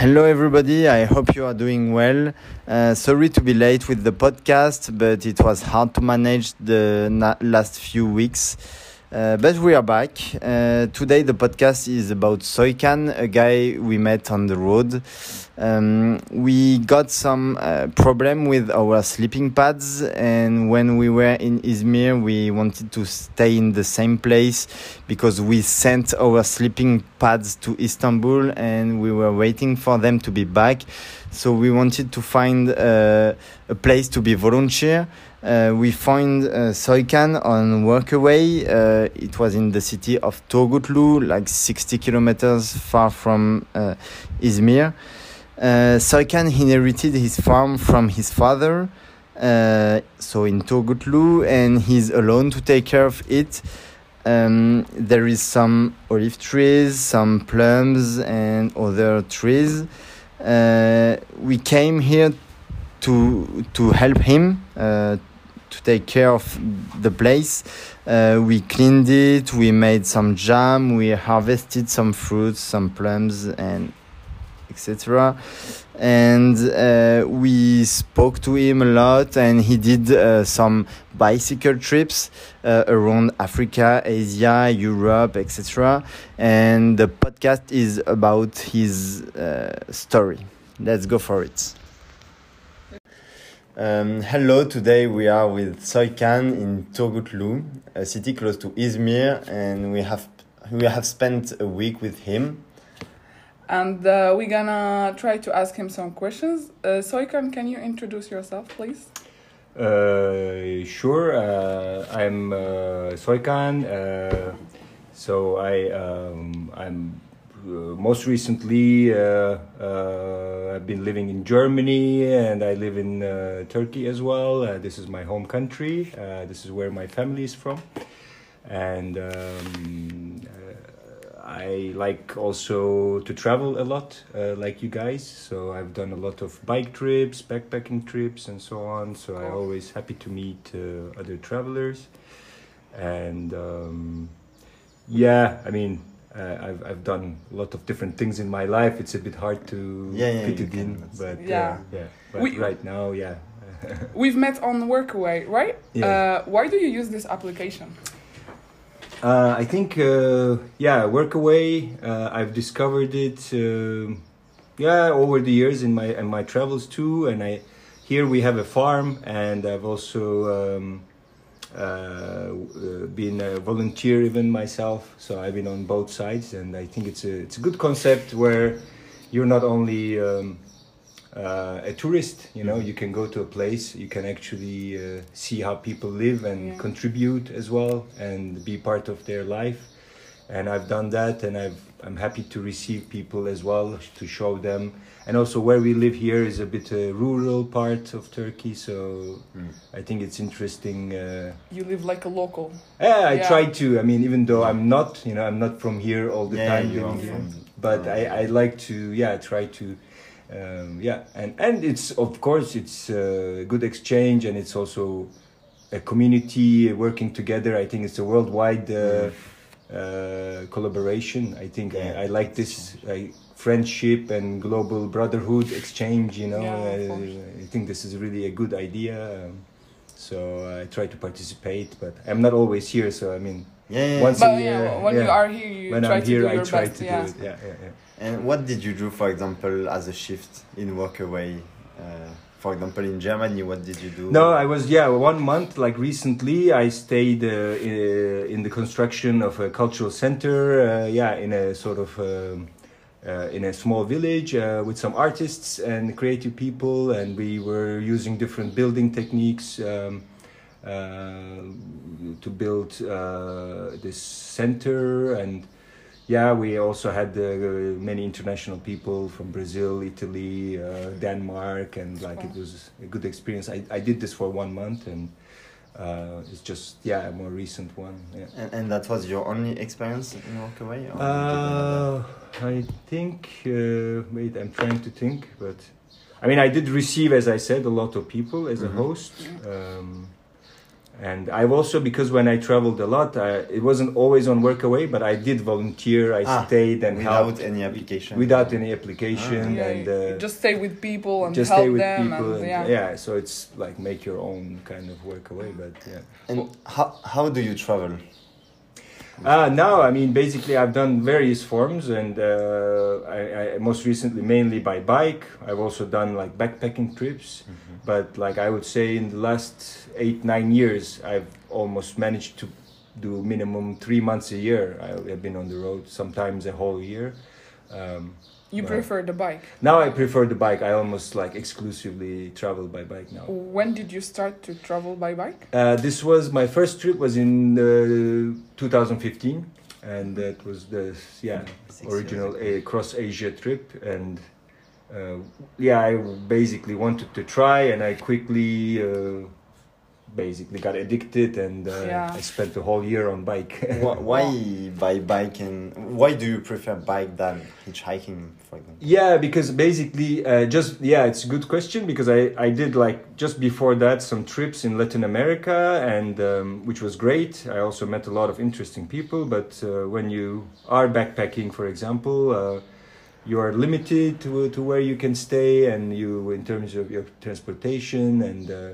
Hello, everybody. I hope you are doing well. Uh, sorry to be late with the podcast, but it was hard to manage the last few weeks. Uh, but we are back. Uh, today, the podcast is about Soykan, a guy we met on the road. Um, we got some uh, problem with our sleeping pads, and when we were in Izmir, we wanted to stay in the same place because we sent our sleeping pads to Istanbul, and we were waiting for them to be back. So we wanted to find uh, a place to be volunteer. Uh, we found uh, Soykan on Workaway. It was in the city of Turgutlu, like 60 kilometers far from Izmir. Uh, inherited his farm from his father, uh, so in Turgutlu, and he's alone to take care of it. Um, there is some olive trees, some plums, and other trees. Uh, we came here to to help him uh, to take care of the place. Uh, we cleaned it. We made some jam. We harvested some fruits, some plums, and etc. And uh, we spoke to him a lot, and he did uh, some bicycle trips uh, around Africa, Asia, Europe, etc. And the podcast is about his uh, story. Let's go for it. Um, hello, today we are with Soykan in Turgutlu, a city close to Izmir, and we have we have spent a week with him. And uh, we're gonna try to ask him some questions. Uh, Soykan, can you introduce yourself, please? Uh, sure. Uh, I'm uh, Soykan. Uh, so I um, I'm uh, most recently I've been living in Germany and I live in Turkey as well. This is my home country. This is where my family is from, and um, I like also to travel a lot, uh, like you guys. So I've done a lot of bike trips, backpacking trips, and so on. So I'm always happy to meet uh, other travelers, and um, yeah, I mean. Uh, I've I've done a lot of different things in my life. It's a bit hard to Yeah, yeah, fit it in, but Yeah. yeah, yeah. But We- right now, yeah. We've met on Workaway, right? Yeah. Uh, why do you use this application? Uh, I think, uh, yeah, Workaway. Uh, I've discovered it, uh, yeah, over the years in my in my travels too. And I here we have a farm, and I've also um, uh, uh, been a volunteer even myself. So I've been on both sides, and I think it's a it's a good concept where you're not only um, uh, a tourist. You know, you can go to a place, you can actually uh, see how people live and Yeah. contribute as well, and be part of their life. And I've done that, and I've I'm happy to receive people as well to show them. And also, where we live here is a bit a rural part of Turkey, so I think it's interesting. Uh, You live like a local. yeah, I Yeah. try to. I mean, even though I'm not, you know, I'm not from here all the Yeah, time you are living here, from- but I, I like to, yeah, try to, um, yeah, and and it's of course it's a good exchange and it's also a community working together. I think it's a worldwide uh, uh, collaboration. I think Yeah, I, I like this like, friendship and global brotherhood exchange. You know, Yeah, of Uh. I think this is really a good idea. Um, so I try to participate, but I'm not always here. So I mean, Yeah, yeah, Once yeah. But Yeah, yeah, when you are here, you when try I'm to do I your try best. to yeah. do it. Yeah, yeah, yeah. And what did you do, for example, as a shift in Workaway? Uh, for example, in Germany, what did you do? No, I was yeah one month like recently. I stayed uh, in, the construction of a cultural center. Uh, yeah, in a sort of um, uh, in a small village uh, with some artists and creative people, and we were using different building techniques. Um, uh, to build this center and yeah we also had uh, many international people from brazil italy uh, denmark and like it was a good experience i, I did this for one month and uh, it's just yeah a more recent one yeah And, and that was your only experience in Workaway? Or did you have uh, I think. Uh, wait, I'm trying to think, but I mean, I did receive, as I said, a lot of people as a Mhm. host. Um, and I've also because when I traveled a lot, I, it wasn't always on workaway, but I did volunteer. I Ah, stayed and Without helped any application. without any application Yeah, and you- uh, just stay with people and just help stay with them people. and, and- yeah. so it's like make your own kind of work away. But yeah. And how, how do you travel? Uh, now, I mean, basically, I've done various forms, and uh, I, I most recently mainly by bike. I've also done like backpacking trips, but like I would say, in the last eight nine years, I've almost managed to do minimum three months a year. I- I've been on the road, sometimes a whole year. Um, You Right. prefer the bike. now I prefer the bike. I almost like exclusively travel by bike now. When did you start to travel by bike? Uh, this was my first trip was in uh, 2015, and that was the yeah Six original ago. a cross Asia trip, and uh, yeah, I basically wanted to try, and I quickly uh, basically got addicted, and uh, Yeah. I spent the whole year on bike. Why, why by bike and why do you prefer bike than hitchhiking, for example? Yeah, because basically, uh, just yeah, it's a good question because I I did like just before that some trips in Latin America and um, which was great. I also met a lot of interesting people, but uh, when you are backpacking, for example. Uh, you are limited to, to where you can stay and you in terms of your transportation and uh,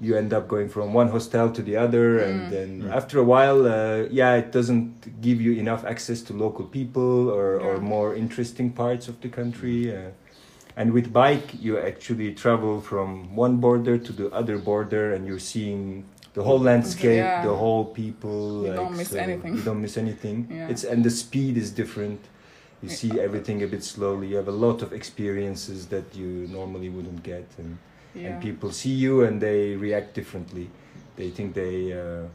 you end up going from one hostel to the other and Mm. then Mm. after a while uh, yeah it doesn't give you enough access to local people or, or more interesting parts of the country uh, and with bike you actually travel from one border to the other border and you're seeing the whole landscape Yeah. the whole people You don't miss anything. you don't miss anything Yeah. it's and the speed is different you see everything a bit slowly you have a lot of experiences that you normally wouldn't get and Yeah. and people see you and they react differently. They think they uh,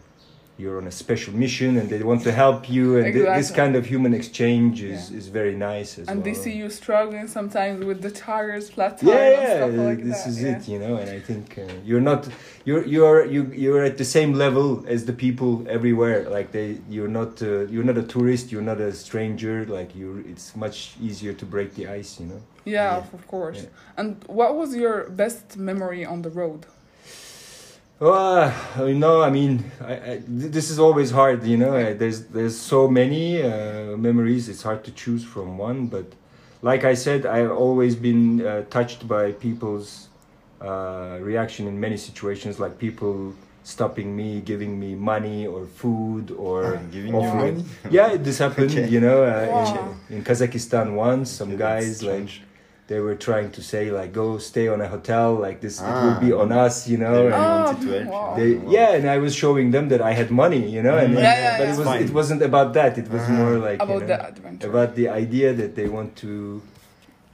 you're on a special mission and they want to help you, and th- this kind of human exchange is, Yeah. is very nice as and well. they see you struggling sometimes with the tires, flat tires, Yeah, and yeah, stuff like this that. is yeah. it, you know, and I think uh, you're not you're you're you you're at the same level as the people everywhere. Like they, you're not uh, you're not a tourist, you're not a stranger. Like you, it's much easier to break the ice, you know. Yeah, of- course. And what was your best memory on the road? Well, you know, I mean, I, I, this is always hard. You know, Uh, there's there's so many uh, memories. It's hard to choose from one. But like I said, I've always been uh, touched by people's uh, reaction in many situations, like people stopping me, giving me money or food or Uh, giving Wow. you money? yeah, this happened. Okay. You know, uh, Wow. in, in Kazakhstan once, some Okay, guys like strange. They were trying to say like go stay on a hotel like this it Ah. will be on us you know They and- Oh, wanted to help wow. they, yeah, and I was showing them that I had money, you know, and Mm. Yeah, yeah, but yeah. it was Fine. it wasn't about that. It was Ah. more like you About know, the adventure. about the idea that they want to,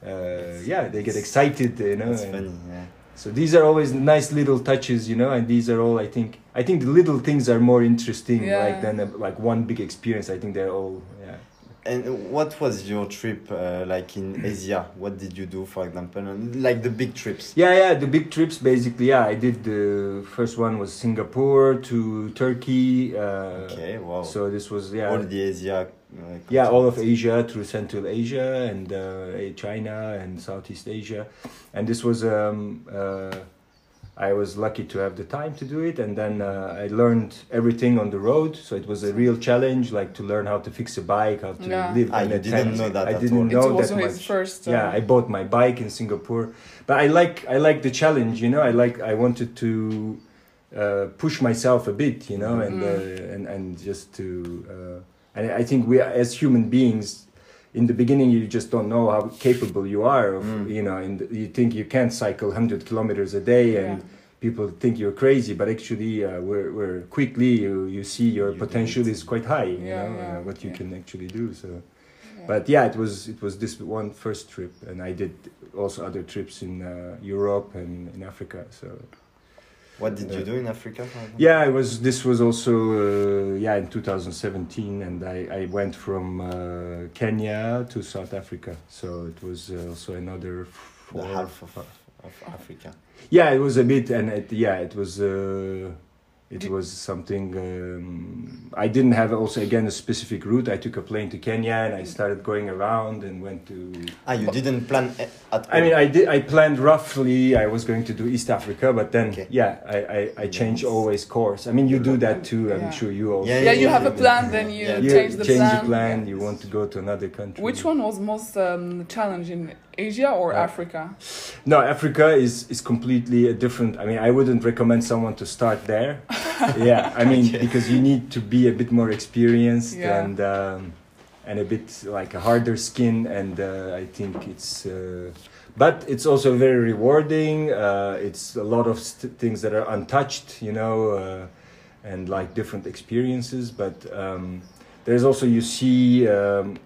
uh, yeah, they get excited, you know. And funny, yeah. So these are always nice little touches, you know, and these are all I think I think the little things are more interesting, Yeah. like than a, like one big experience. I think they're all yeah. And what was your trip uh, like in Asia? What did you do, for example? Like the big trips? Yeah, yeah, the big trips basically. Yeah, I did the first one was Singapore to Turkey. Uh, Okay, wow. So this was yeah. all the Asia. Uh, yeah all of asia through central asia and uh, china and southeast asia and this was um, uh, i was lucky to have the time to do it and then uh, i learned everything on the road so it was a real challenge like to learn how to fix a bike how to Yeah. live Ah, in you a didn't tent. know that i at didn't all. it know was that his much first. Uh, yeah i bought my bike in singapore but i like i like the challenge you know i like i wanted to uh, push myself a bit you know and Mm. uh, and and just to uh, and i think we as human beings in the beginning you just don't know how capable you are of Mm. you know and you think you can't cycle 100 kilometers a day and Yeah. people think you're crazy but actually uh, we're, we're quickly you, you see your You potential is quite high you Yeah, know yeah, uh, what you yeah. can actually do so yeah. but yeah it was it was this one first trip and i did also other trips in uh, europe and in africa so What did you do in Africa? yeah it was this was also uh, yeah in 2017 and i, I went from uh, kenya to south africa so it was uh, also another four, The half of, of Africa. yeah it was a bit and it, yeah it was uh, it Did- was something um, I didn't have also again a specific route. I took a plane to Kenya and I started going around and went to. Ah, you didn't plan a- at I mean, all. I did. I planned roughly. I was going to do East Africa, but then Okay. yeah, I I, I change Nice. always course. I mean, you do that too. I'm sure you also. Yeah, Yeah, you have a yeah. plan, then you Yeah. You change the plan. plan. You want to go to another country. Which one was most um, challenging, Asia or Uh, Africa? No, Africa is is completely a different. I mean, I wouldn't recommend someone to start there. yeah, I mean, Okay. because you need to be a bit more experienced Yeah. and um, and a bit like a harder skin, and uh, I think it's. Uh, but it's also very rewarding. Uh, it's a lot of st- things that are untouched, you know, uh, and like different experiences. But um, there's also you see um,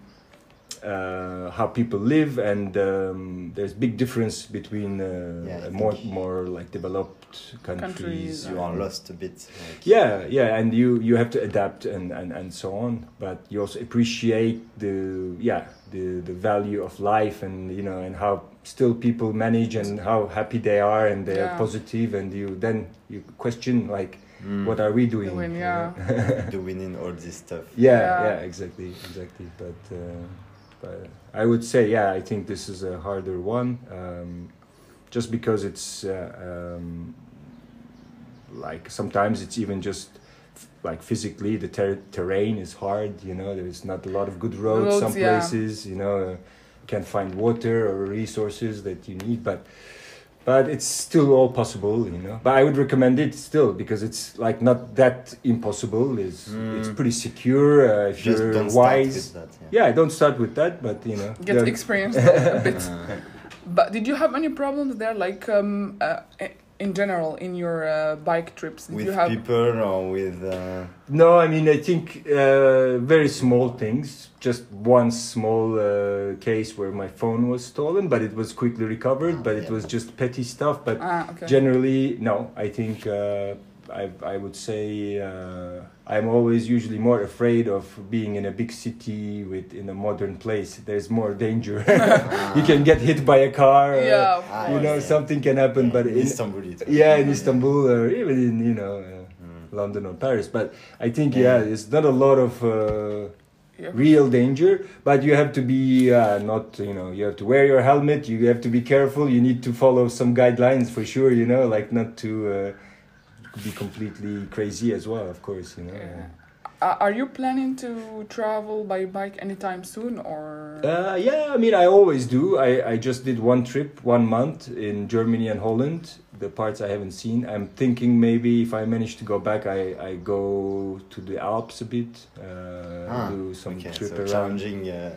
uh, how people live, and um, there's big difference between uh, Yeah, more more like developed countries. Countries, you are lost a bit. Like, Yeah, yeah, and you you have to adapt and, and, and so on. But you also appreciate the yeah the the value of life and you know and how still people manage and how happy they are and they Yeah. are positive and you then you question like mm, what are we doing? Doing, yeah. doing in all this stuff? yeah, Yeah. yeah, exactly, exactly. But uh, but I would say yeah, I think this is a harder one, um, just because it's uh, um, like sometimes it's even just like physically the ter- terrain is hard. You know, there's not a lot of good roads. Roads, some yeah. places, you know, uh, you can't find water or resources that you need, but. But it's still all possible, you know. But I would recommend it still because it's like not that impossible. It's it's Mm. pretty secure uh, if Just you're don't start wise. with that. Yeah. Yeah, don't start with that, but you know. Get experience a bit. Uh, But did you have any problems there, like um, uh, i- in general, in your uh, bike trips? Did with you have people or with uh, No, I mean I think uh, very small things. Just one small uh, case where my phone was stolen, but it was quickly recovered. But it was just petty stuff. But ah okay? generally, no. I think uh, I I would say uh, I'm always usually more afraid of being in a big city with in a modern place. There's more danger. you can get hit by a car. yeah, of Ah, You course. know Yeah. something can happen, but in in, Istanbul? It was. yeah, in Istanbul or even in you know. Uh, Mm. London or Paris. But I think Yeah. yeah, it's not a lot of uh, Yeah. real danger. But you have to be uh, not you know you have to wear your helmet. You have to be careful. You need to follow some guidelines for sure. You know, like not to uh, be completely crazy as well. Of course, you know. Yeah. Uh, are you planning to travel by bike anytime soon, or? Uh, yeah, I mean, I always do. I, I just did one trip, one month in Germany and Holland. The parts I haven't seen. I'm thinking maybe if I manage to go back, I, I go to the Alps a bit, uh, Ah, do some okay, trip so around. challenging. Uh,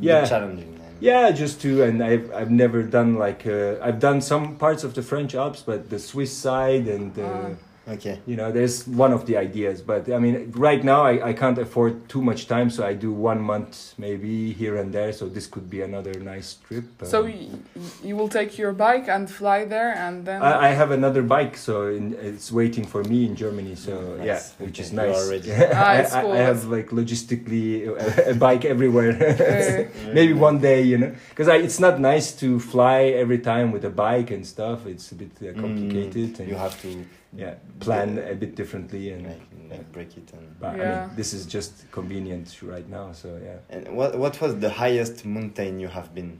Yeah. challenging. then. Yeah, just to, and I've I've never done like uh, I've done some parts of the French Alps, but the Swiss side and. Uh, Ah. Okay. you know there's one of the ideas but i mean right now I, I can't afford too much time so i do one month maybe here and there so this could be another nice trip So Um, y- you will take your bike and fly there, and then. I, I have another bike so in, it's waiting for me in germany so Mm, yeah which is Okay, you nice are ready. Ah, I, I- I have like logistically a, a bike everywhere Uh, maybe one day you know because it's not nice to fly every time with a bike and stuff it's a bit uh, Mm, complicated and you have to yeah plan a bit differently and like, like break it and. But I mean, this is just convenient right now, so yeah. And what what was the highest mountain you have been?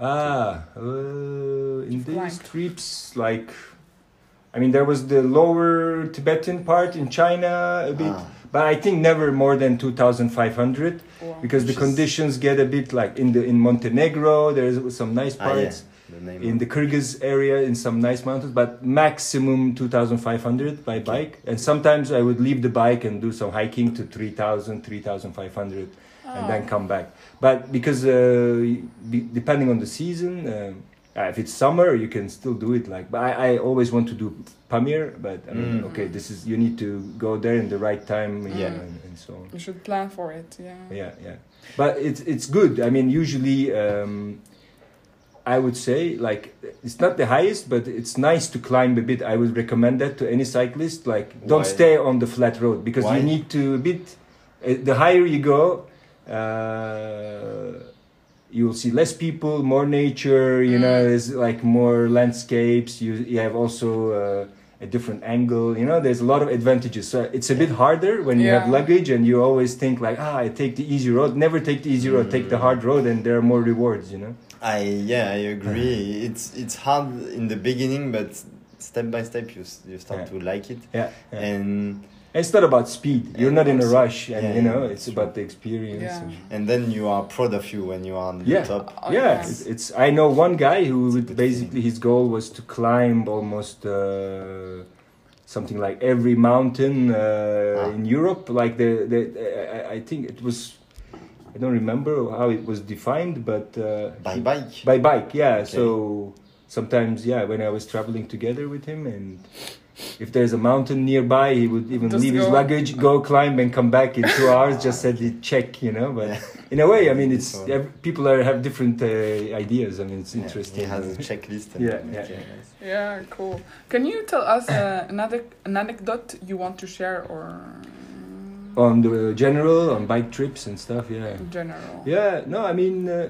Ah, uh, in You've these climbed. trips, like, I mean, there was the lower Tibetan part in China a bit, Ah, but I think never more than two thousand five hundred wow. because the Which is- conditions get a bit like in the in Montenegro. There's some nice ah, yeah, parts. The name. in the Kyrgyz area in some nice mountains, but maximum 2,500 by bike. And sometimes I would leave the bike and do some hiking to 3,000, 3,500 and then Oh. come back. But because uh, be, depending on the season, um, uh, if it's summer, you can still do it. Like, but I, I always want to do Pamir, but I mean, Mm. okay, this is you need to go there in the right time, you Yeah. and, and so on You should plan for it. Yeah. yeah yeah but it's it's good i mean usually um i would say like it's not the highest but it's nice to climb a bit i would recommend that to any cyclist like don't Why? stay on the flat road because Why? you need to a bit uh, the higher you go uh you will see less people more nature you know Mm. there's like more landscapes you, you have also uh, a different angle. You know, there's a lot of advantages. So it's a bit harder when you have luggage and you always think like, ah, I take the easy road. Never take the easy road. Take the hard road, and there are more rewards. You know. I yeah, I agree. It's it's hard in the beginning, but step by step you you start Yeah. to like it, Yeah. yeah. and it's not about speed. You're not in a rush, and yeah, you know, it's true. about the experience. Yeah. and then you are proud of you when you are on the Yeah. top. Oh, yeah, yeah. It's, it's. I know one guy who would good basically his goal was to climb almost uh, something like every mountain uh, Ah. in Europe. Like the the I, I think it was. I don't remember how it was defined, but uh, By bike. by bike, yeah. Okay. So sometimes, yeah, when I was traveling together with him, and if there's a mountain nearby, he would even Just leave his go. luggage, go climb, and come back in two hours. Just said he check, you know. But Yeah. in a way, I mean, it's So- people are have different uh, ideas. I mean, it's Yeah, interesting. He has a checklist. And Yeah, yeah, yeah. Yeah, cool. Can you tell us uh, another an anecdote you want to share or on the general, on bike trips and stuff. Yeah. in general? Yeah. No, I mean, uh,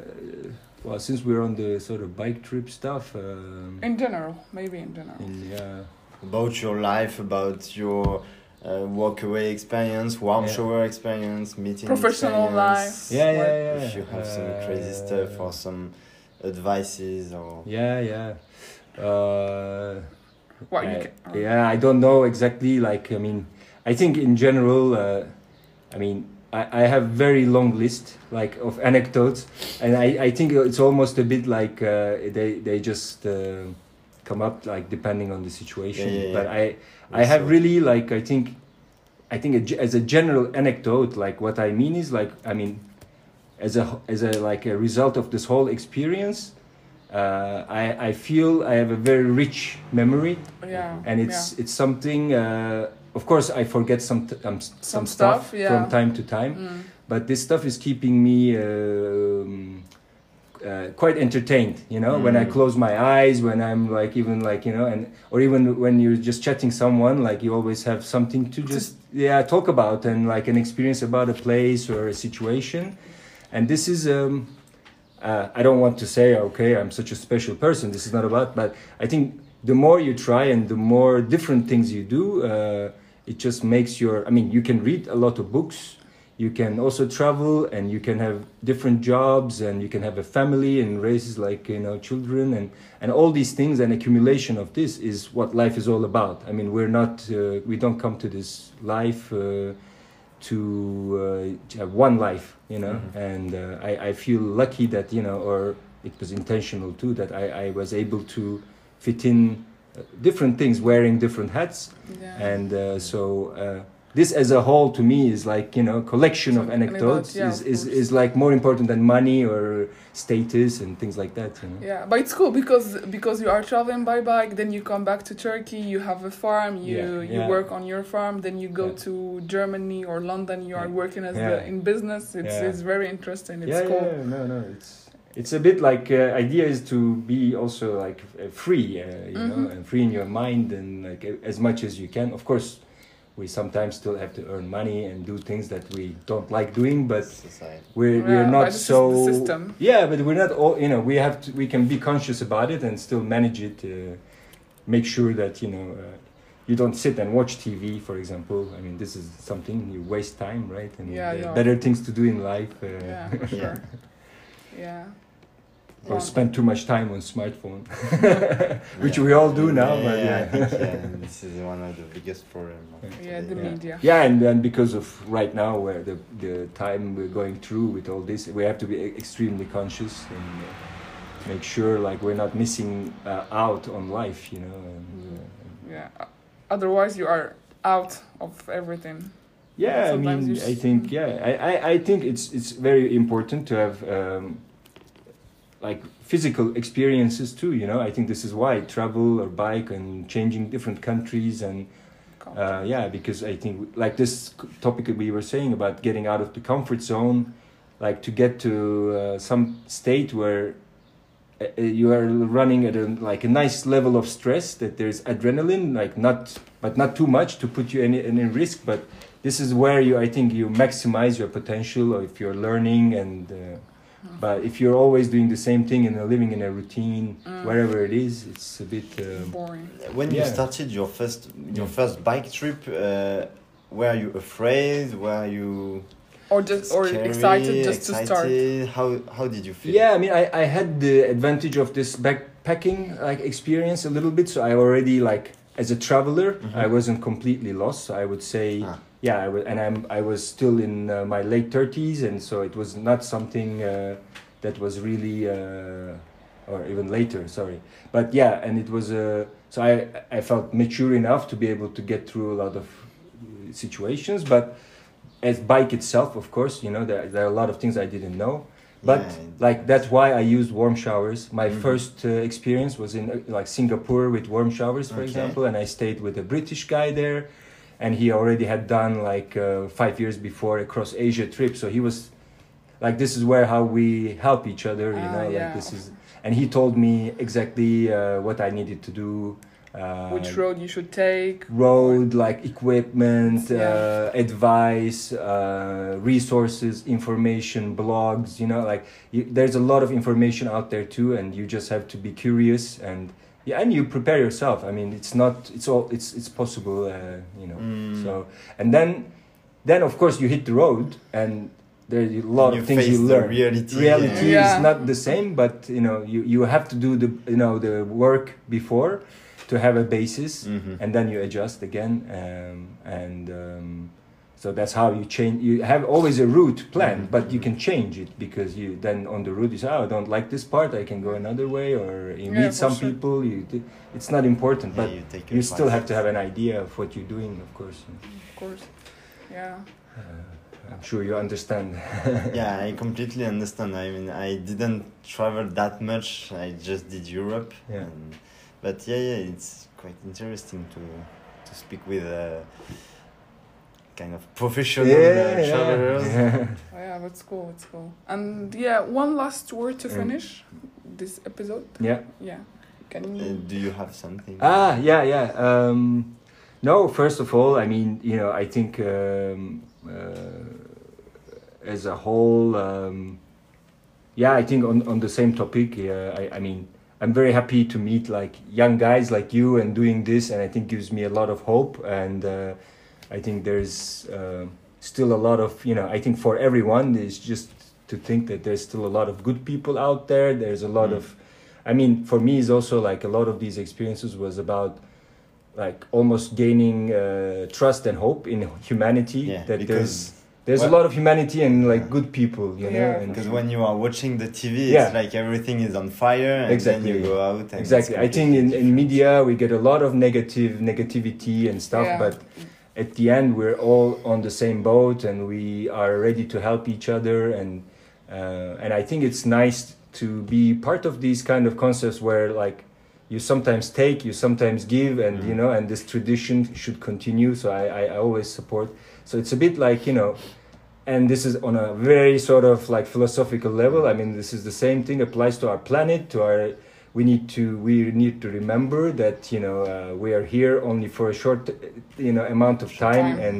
well, since we're on the sort of bike trip stuff. Um, In general, maybe in general. in, yeah. About your life, about your uh, Workaway experience, warm Yeah. shower experience, meeting Professional experience. Yeah, yeah, What- yeah. If you have some crazy Uh, stuff or some advices or Yeah, yeah. Uh, What I- you can, yeah, I don't know exactly. Like, I mean, I think in general, uh, I mean, I, I have very long list like of anecdotes, and I, I think it's almost a bit like uh, they they just uh, come up like depending on the situation. Yeah, yeah, But yeah. I I have Also- really like I think I think as a general anecdote, like what I mean is like I mean, as a as a like a result of this whole experience. Uh, I, I feel I have a very rich memory yeah, and it's it's something uh, of course i forget some t- um, some, Some stuff, stuff, yeah. from time to time. Mm. but this stuff is keeping me um, uh, quite entertained you know when i Mm. close my eyes when i'm like even like you know and or even when you're just chatting someone like you always have something to just yeah talk about and like an experience about a place or a situation and this is um uh, I don't want to say, okay, I'm such a special person. This is not about, but I think the more you try and the more different things you do, uh, it just makes your. I mean, you can read a lot of books, you can also travel, and you can have different jobs, and you can have a family and raise like you know children, and and all these things. And accumulation of this is what life is all about. I mean, we're not, uh, we don't come to this life. Uh, to uh, have one life, you know, Mhm. and uh, I, I feel lucky that you know, or it was intentional too, that I, I was able to fit in different things, wearing different hats, yeah. and uh, so uh, this as a whole to me is like you know, collection of anecdotes anecdote, yeah, is, is, is like more important than money or status and things like that, you know. Yeah, but it's cool because because you are traveling by bike, then you come back to Turkey, you have a farm, you Yeah, you yeah. work on your farm, then you go to Germany or London, you are working as in business. It's it's very interesting. It's yeah, cool. yeah, no, no, it's it's a bit like uh, idea is to be also like uh, free, uh, you know, Mhm. and free in your mind and like as much as you can. Of course, we sometimes still have to earn money and do things that we don't like doing, but society. we're Yeah, we're but not so. system. Yeah, but we're not all. You know, we have to. We can be conscious about it and still manage it. Uh, make sure that you know. Uh, you don't sit and watch TV, for example. I mean, this is something you waste time, right? And Yeah, uh, yeah. better things to do in life. Uh, Yeah, for Yeah. sure. Yeah. or Yeah. spend too much time on smartphone, which we all do now. Yeah, but yeah, yeah, I think, yeah, this is one of the biggest problems. Yeah, the yeah. media. Yeah, and then because of right now where the the time we're going through with all this, we have to be extremely conscious and uh, make sure like we're not missing uh, out on life, you know. And, uh, Yeah. Otherwise, you are out of everything. yeah, I mean, you I s- think yeah, I, I, I think it's it's very important to have um, like physical experiences too. You know, I think this is why travel or bike and changing different countries and uh, yeah, because I think like this topic that we were saying about getting out of the comfort zone, like to get to uh, some state where uh, uh, you are running at a like a nice level of stress that there's adrenaline, like not but not too much to put you in in risk, but this is where you I think you maximize your potential or if you're learning and But if you're always doing the same thing and living in a routine, Mm. wherever it is, it's a bit. Um, Boring. When you started your first your Yeah. first bike trip, uh, were you afraid? Were you Or just or scary, excited just to start. excited? How how did you feel? Yeah, I mean, I, I had the advantage of this backpacking like experience a little bit, so I already like as a traveler, Mhm. I wasn't completely lost. So I would say, Ah. Yeah, I wa- and I'm I was still in uh, my late thirties, and so it was not something uh, that was really, uh, or even later. Sorry, but yeah, and it was uh, so I I felt mature enough to be able to get through a lot of situations, but as bike itself, of course, you know, there, there are a lot of things I didn't know. But Yeah, like that's why I used warm showers. My Mhm. first uh, experience was in uh, like Singapore with warm showers, for Okay. example, and I stayed with a British guy there, and he already had done like uh, five years before a cross Asia trip. So he was like, "This is where how we help each other," you Ah, know, yeah. like this is. And he told me exactly uh, what I needed to do. Uh, Which road you should take. road like equipment Yeah. uh, advice uh, resources information blogs you know like you, there's a lot of information out there too and you just have to be curious and yeah and you prepare yourself i mean it's not it's all it's it's possible uh, you know Mm. so and then then of course you hit the road and there's a lot You of things face you the learn reality, reality yeah. is not the same but you know you, you have to do the you know the work before to have a basis Mhm. and then you adjust again um, and um, so that's how you change you have always a route planned Mhm. but you can change it because you then on the route you say oh i don't like this part i can go another way or you Yeah, meet some sure. people you it's not important Yeah, but you, take you still have to have an idea of what you're doing of course Of course. Yeah. uh, i'm sure you understand yeah, I completely understand. I mean, I didn't travel that much. I just did Europe. Yeah. And, but yeah, yeah, it's quite interesting to to speak with uh, kind of professional uh, travelers. yeah. Oh, yeah, that's cool. It's cool. And yeah, one last word to Mm. finish this episode. yeah Yeah. Can Uh, do you have something? Ah, yeah, yeah. Um, no, first of all, I mean, you know, I think um, uh, as a whole, um, yeah, I think on, on the same topic, yeah, I, I mean, I'm very happy to meet like young guys like you and doing this, and I think gives me a lot of hope. And uh, I think there's uh, still a lot of, you know, I think for everyone is just to think that there's still a lot of good people out there. There's a lot Mm. of I mean, for me, it's also like a lot of these experiences was about like almost gaining uh, trust and hope in humanity. yeah, that because there's there's well- a lot of humanity and like Yeah. good people, you know. Yeah, and because when you are watching the TV, Yeah. it's like everything is on fire, and Exactly. then you go out. And exactly, I think in, in media we get a lot of negative negativity and stuff, Yeah. but at the end we're all on the same boat and we are ready to help each other and uh, and I think it's nice to be part of these kind of concepts where like you sometimes take you sometimes give and you Mhm. know and this tradition should continue. So I, I, I always support. So it's a bit like you know and this is on a very sort of like philosophical level. I mean this is the same thing applies to our planet to our we need to we need to remember that you know uh, we are here only for a short you know amount of time time. and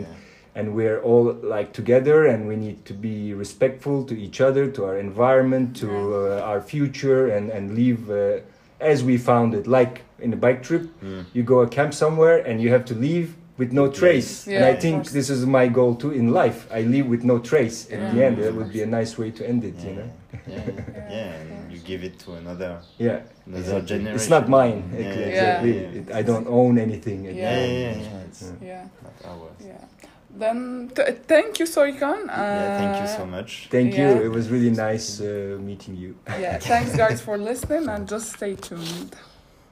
and we're all like together and we need to be respectful to each other to our environment to uh, our future and and live uh, as we found it like in a bike trip Mm. you go a camp somewhere and you have to leave with no trace and i think course. this is my goal too in life i live with no trace at the end that would be a nice way to end it yeah, you know yeah, yeah, Yeah, and you give it to another yeah another exactly. generation. it's not mine Yeah, yeah, exactly yeah. It- i don't own anything at the Yeah. Yeah, end. yeah, yeah, it's Yeah. Yeah. not ours. Yeah. Then t- thank you, Soykan. Uh, yeah, thank you so much. thank Yeah. you it was really nice uh, meeting you Yeah, thanks guys for listening and just stay tuned.